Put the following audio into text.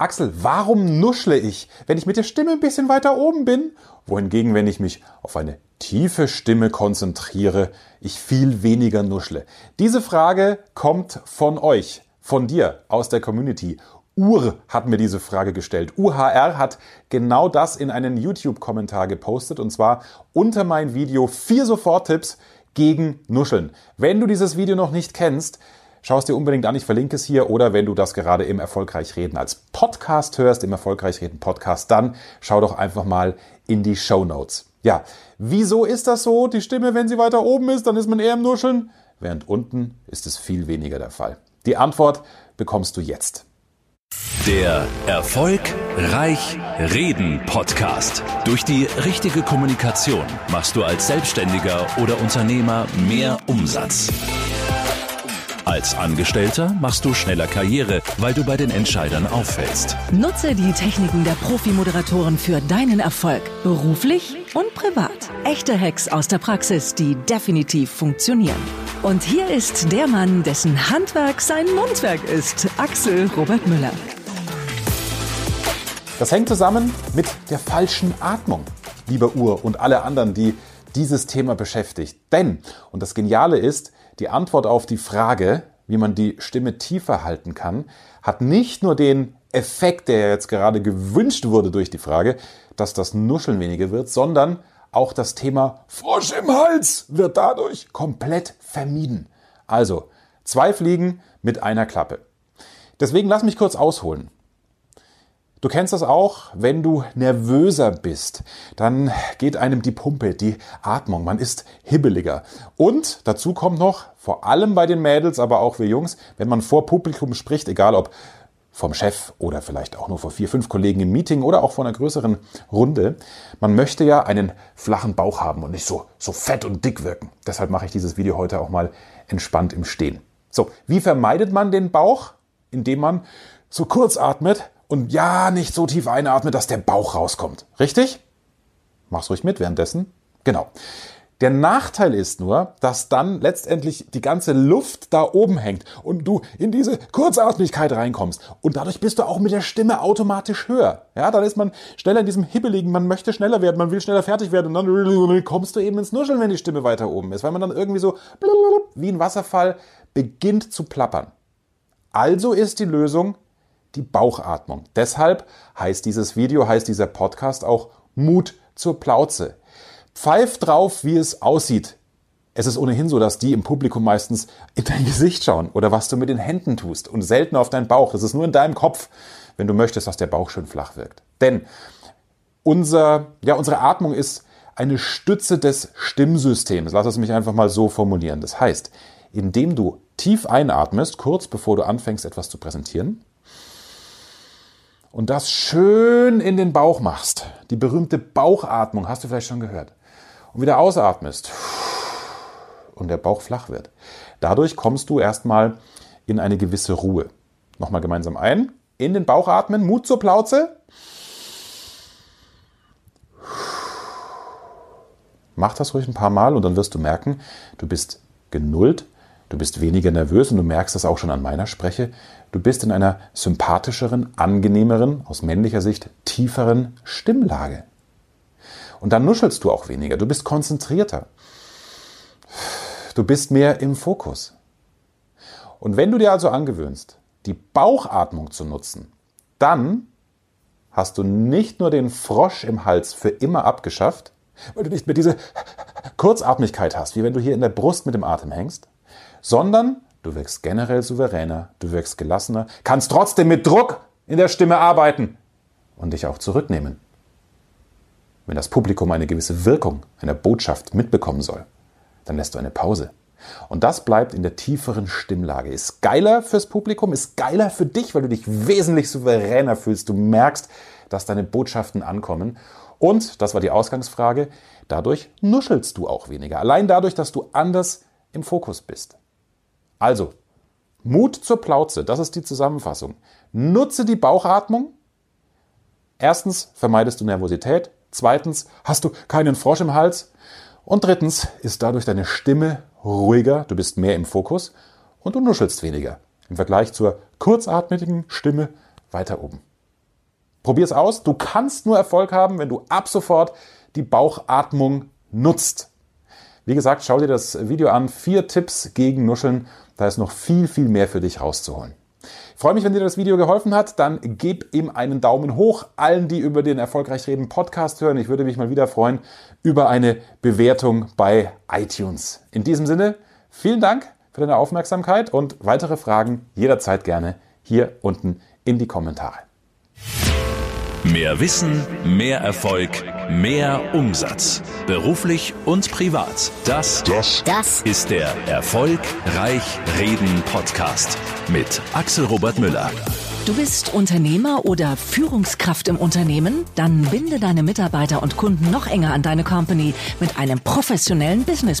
Axel, warum nuschle ich, wenn ich mit der Stimme ein bisschen weiter oben bin? Wohingegen, wenn ich mich auf eine tiefe Stimme konzentriere, ich viel weniger nuschle. Diese Frage kommt von euch, von dir aus der Community. Ur hat mir diese Frage gestellt. UHR hat genau das in einen YouTube-Kommentar gepostet und zwar unter mein Video vier Soforttipps gegen Nuscheln. Wenn du dieses Video noch nicht kennst, Schau es dir unbedingt an, ich verlinke es hier. Oder wenn du das gerade im Erfolgreich Reden als Podcast hörst, im Erfolgreich Reden Podcast, dann schau doch einfach mal in die Show Notes. Ja, wieso ist das so? Die Stimme, wenn sie weiter oben ist, dann ist man eher im Nuscheln, während unten ist es viel weniger der Fall. Die Antwort bekommst du jetzt. Der Erfolg Reich Reden Podcast. Durch die richtige Kommunikation machst du als Selbstständiger oder Unternehmer mehr Umsatz. Als Angestellter machst du schneller Karriere, weil du bei den Entscheidern auffällst. Nutze die Techniken der Profi-Moderatoren für deinen Erfolg, beruflich und privat. Echte Hacks aus der Praxis, die definitiv funktionieren. Und hier ist der Mann, dessen Handwerk sein Mundwerk ist, Axel Robert Müller. Das hängt zusammen mit der falschen Atmung, lieber Uhr und alle anderen, die dieses Thema beschäftigt. Denn, und das Geniale ist, die Antwort auf die Frage, wie man die Stimme tiefer halten kann, hat nicht nur den Effekt, der jetzt gerade gewünscht wurde durch die Frage, dass das Nuscheln weniger wird, sondern auch das Thema Frosch im Hals wird dadurch komplett vermieden. Also, zwei Fliegen mit einer Klappe. Deswegen lass mich kurz ausholen. Du kennst das auch, wenn du nervöser bist, dann geht einem die Pumpe, die Atmung, man ist hibbeliger. Und dazu kommt noch, vor allem bei den Mädels, aber auch wir Jungs, wenn man vor Publikum spricht, egal ob vom Chef oder vielleicht auch nur vor vier, fünf Kollegen im Meeting oder auch vor einer größeren Runde. Man möchte ja einen flachen Bauch haben und nicht so, so fett und dick wirken. Deshalb mache ich dieses Video heute auch mal entspannt im Stehen. So, wie vermeidet man den Bauch? Indem man so kurz atmet und ja, nicht so tief einatmet, dass der Bauch rauskommt. Richtig? Mach's ruhig mit währenddessen. Genau. Der Nachteil ist nur, dass dann letztendlich die ganze Luft da oben hängt und du in diese Kurzatmigkeit reinkommst. Und dadurch bist du auch mit der Stimme automatisch höher. Ja, dann ist man schneller in diesem Hibbeligen, man möchte schneller werden, man will schneller fertig werden und dann kommst du eben ins Nuscheln, wenn die Stimme weiter oben ist, weil man dann irgendwie so wie ein Wasserfall beginnt zu plappern. Also ist die Lösung, die Bauchatmung. Deshalb heißt dieses Video, heißt dieser Podcast auch Mut zur Plauze. Pfeif drauf, wie es aussieht. Es ist ohnehin so, dass die im Publikum meistens in dein Gesicht schauen oder was du mit den Händen tust und selten auf deinen Bauch. Es ist nur in deinem Kopf, wenn du möchtest, dass der Bauch schön flach wirkt. Denn unser, ja, unsere Atmung ist eine Stütze des Stimmsystems. Lass es mich einfach mal so formulieren. Das heißt, indem du tief einatmest, kurz bevor du anfängst, etwas zu präsentieren, und das schön in den Bauch machst, die berühmte Bauchatmung, hast du vielleicht schon gehört, und wieder ausatmest und der Bauch flach wird. Dadurch kommst du erstmal in eine gewisse Ruhe. Nochmal gemeinsam ein, in den Bauch atmen, Mut zur Plauze. Mach das ruhig ein paar Mal und dann wirst du merken, du bist genullt, du bist weniger nervös und du merkst das auch schon an meiner Spreche. Du bist in einer sympathischeren, angenehmeren, aus männlicher Sicht tieferen Stimmlage. Und dann nuschelst du auch weniger, du bist konzentrierter. Du bist mehr im Fokus. Und wenn du dir also angewöhnst, die Bauchatmung zu nutzen, dann hast du nicht nur den Frosch im Hals für immer abgeschafft, weil du nicht mehr diese Kurzatmigkeit hast, wie wenn du hier in der Brust mit dem Atem hängst, sondern du wirkst generell souveräner, du wirkst gelassener, kannst trotzdem mit Druck in der Stimme arbeiten und dich auch zurücknehmen. Wenn das Publikum eine gewisse Wirkung einer Botschaft mitbekommen soll, dann lässt du eine Pause. Und das bleibt in der tieferen Stimmlage. Ist geiler fürs Publikum, ist geiler für dich, weil du dich wesentlich souveräner fühlst. Du merkst, dass deine Botschaften ankommen. Und, das war die Ausgangsfrage, dadurch nuschelst du auch weniger. Allein dadurch, dass du anders im Fokus bist. Also, Mut zur Plauze, das ist die Zusammenfassung. Nutze die Bauchatmung. Erstens vermeidest du Nervosität. Zweitens hast du keinen Frosch im Hals. Und drittens ist dadurch deine Stimme ruhiger, du bist mehr im Fokus und du nuschelst weniger im Vergleich zur kurzatmigen Stimme weiter oben. Probier es aus. Du kannst nur Erfolg haben, wenn du ab sofort die Bauchatmung nutzt. Wie gesagt, schau dir das Video an. Vier Tipps gegen Nuscheln. Da ist noch viel, viel mehr für dich rauszuholen. Ich freue mich, wenn dir das Video geholfen hat. Dann gib ihm einen Daumen hoch. Allen, die über den Erfolgreich Reden Podcast hören, ich würde mich mal wieder freuen über eine Bewertung bei iTunes. In diesem Sinne, vielen Dank für deine Aufmerksamkeit und weitere Fragen jederzeit gerne hier unten in die Kommentare. Mehr Wissen, mehr Erfolg, mehr Umsatz. Beruflich und privat. Das, das, das ist der Erfolgreich Reden Podcast mit Axel Robert Müller. Du bist Unternehmer oder Führungskraft im Unternehmen? Dann binde deine Mitarbeiter und Kunden noch enger an deine Company mit einem professionellen Business